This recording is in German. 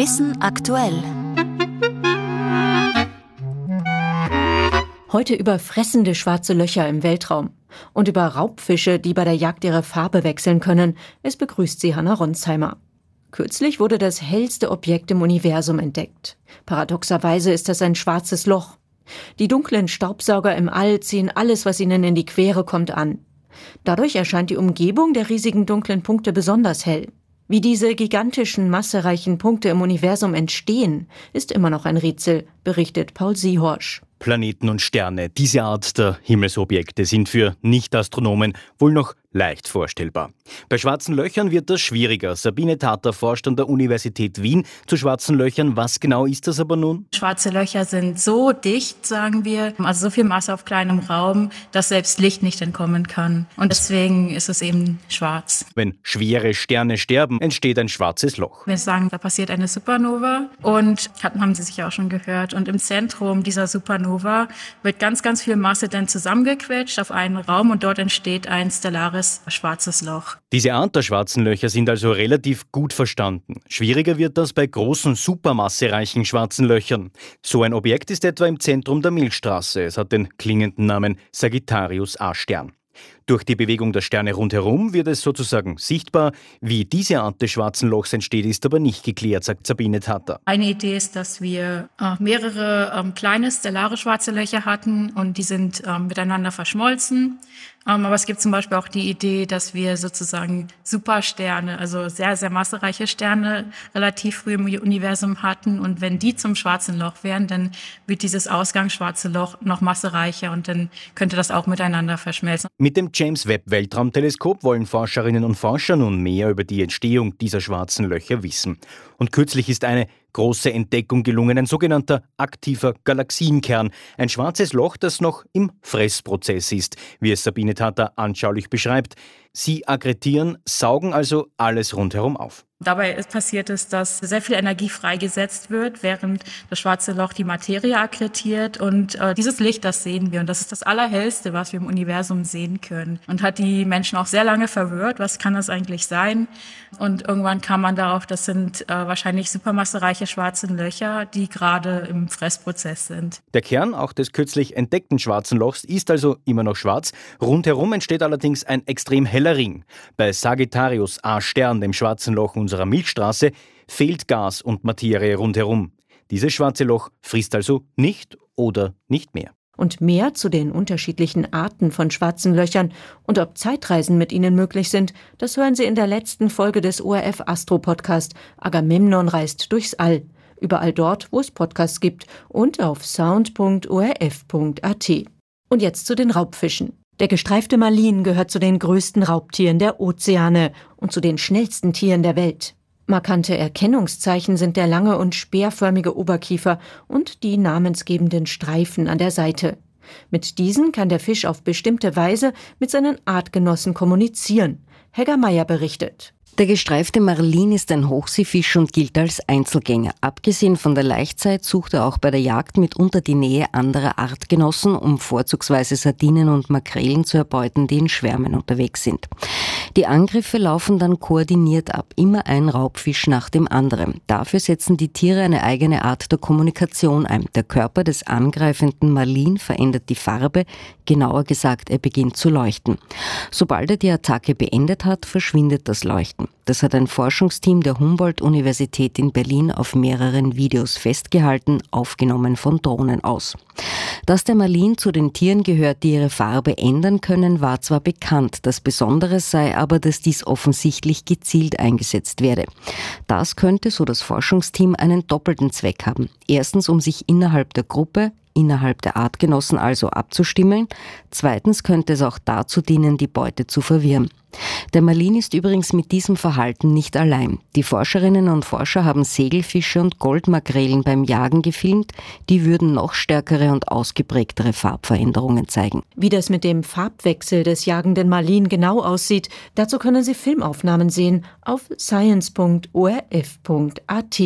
Wissen aktuell. Heute über fressende schwarze Löcher im Weltraum und über Raubfische, die bei der Jagd ihre Farbe wechseln können. Es begrüßt sie Hanna Ronsheimer. Kürzlich wurde das hellste Objekt im Universum entdeckt. Paradoxerweise ist das ein schwarzes Loch. Die dunklen Staubsauger im All ziehen alles, was ihnen in die Quere kommt, an. Dadurch erscheint die Umgebung der riesigen dunklen Punkte besonders hell. Wie diese gigantischen, massereichen Punkte im Universum entstehen, ist immer noch ein Rätsel, berichtet Paul Siehorsch. Planeten und Sterne, diese Art der Himmelsobjekte sind für Nicht-Astronomen wohl noch leicht vorstellbar. Bei schwarzen Löchern wird das schwieriger. Sabine Tater forscht an der Universität Wien zu schwarzen Löchern. Was genau ist das aber nun? Schwarze Löcher sind so dicht, sagen wir, also so viel Masse auf kleinem Raum, dass selbst Licht nicht entkommen kann. Und deswegen ist es eben schwarz. Wenn schwere Sterne sterben, entsteht ein schwarzes Loch. Wir sagen, da passiert eine Supernova und haben Sie sicher auch schon gehört. Und im Zentrum dieser Supernova wird ganz, ganz viel Masse dann zusammengequetscht auf einen Raum und dort entsteht ein stellares klares schwarzes Loch. Diese Art der schwarzen Löcher sind also relativ gut verstanden. Schwieriger wird das bei großen, supermassereichen schwarzen Löchern. So ein Objekt ist etwa im Zentrum der Milchstraße. Es hat den klingenden Namen Sagittarius A-Stern. Durch die Bewegung der Sterne rundherum wird es sozusagen sichtbar. Wie diese Art des schwarzen Lochs entsteht, ist aber nicht geklärt, sagt Sabine Tatter. Eine Idee ist, dass wir äh, mehrere ähm, kleine stellare schwarze Löcher hatten und die sind ähm, miteinander verschmolzen. Ähm, aber es gibt zum Beispiel auch die Idee, dass wir sozusagen Supersterne, also sehr, sehr massereiche Sterne relativ früh im Universum hatten. Und wenn die zum schwarzen Loch wären, dann wird dieses Ausgangsschwarze Loch noch massereicher und dann könnte das auch miteinander verschmelzen. Mit dem James Webb Weltraumteleskop wollen Forscherinnen und Forscher nun mehr über die Entstehung dieser schwarzen Löcher wissen. Und kürzlich ist eine große Entdeckung gelungen, ein sogenannter aktiver Galaxienkern, ein schwarzes Loch, das noch im Fressprozess ist, wie es Sabine Tata anschaulich beschreibt. Sie aggretieren, saugen also alles rundherum auf. Dabei passiert es, dass sehr viel Energie freigesetzt wird, während das schwarze Loch die Materie akkretiert. Und äh, dieses Licht, das sehen wir. Und das ist das Allerhellste, was wir im Universum sehen können. Und hat die Menschen auch sehr lange verwirrt. Was kann das eigentlich sein? Und irgendwann kam man darauf, das sind äh, wahrscheinlich supermassereiche schwarze Löcher, die gerade im Fressprozess sind. Der Kern auch des kürzlich entdeckten schwarzen Lochs ist also immer noch schwarz. Rundherum entsteht allerdings ein extrem heller Ring. Bei Sagittarius A Stern, dem schwarzen Loch unserer Milchstraße, fehlt Gas und Materie rundherum. Dieses schwarze Loch frisst also nicht oder nicht mehr. Und mehr zu den unterschiedlichen Arten von schwarzen Löchern und ob Zeitreisen mit ihnen möglich sind, das hören Sie in der letzten Folge des ORF Astro Podcast Agamemnon reist durchs All. Überall dort, wo es Podcasts gibt und auf sound.orf.at. Und jetzt zu den Raubfischen. Der gestreifte Malin gehört zu den größten Raubtieren der Ozeane und zu den schnellsten Tieren der Welt. Markante Erkennungszeichen sind der lange und speerförmige Oberkiefer und die namensgebenden Streifen an der Seite. Mit diesen kann der Fisch auf bestimmte Weise mit seinen Artgenossen kommunizieren. Hegger Meyer berichtet. Der gestreifte Marlin ist ein Hochseefisch und gilt als Einzelgänger. Abgesehen von der Laichzeit sucht er auch bei der Jagd mitunter die Nähe anderer Artgenossen, um vorzugsweise Sardinen und Makrelen zu erbeuten, die in Schwärmen unterwegs sind. Die Angriffe laufen dann koordiniert ab, immer ein Raubfisch nach dem anderen. Dafür setzen die Tiere eine eigene Art der Kommunikation ein. Der Körper des angreifenden Marlin verändert die Farbe, genauer gesagt, er beginnt zu leuchten. Sobald er die Attacke beendet hat, verschwindet das Leuchten. Das hat ein Forschungsteam der Humboldt-Universität in Berlin auf mehreren Videos festgehalten, aufgenommen von Drohnen aus. Dass der Marlin zu den Tieren gehört, die ihre Farbe ändern können, war zwar bekannt. Das Besondere sei aber, dass dies offensichtlich gezielt eingesetzt werde. Das könnte, so das Forschungsteam, einen doppelten Zweck haben. Erstens, um sich innerhalb der Gruppe innerhalb der Artgenossen also abzustimmen. Zweitens könnte es auch dazu dienen, die Beute zu verwirren. Der Marlin ist übrigens mit diesem Verhalten nicht allein. Die Forscherinnen und Forscher haben Segelfische und Goldmakrelen beim Jagen gefilmt. Die würden noch stärkere und ausgeprägtere Farbveränderungen zeigen. Wie das mit dem Farbwechsel des jagenden Marlin genau aussieht, dazu können Sie Filmaufnahmen sehen auf science.orf.at.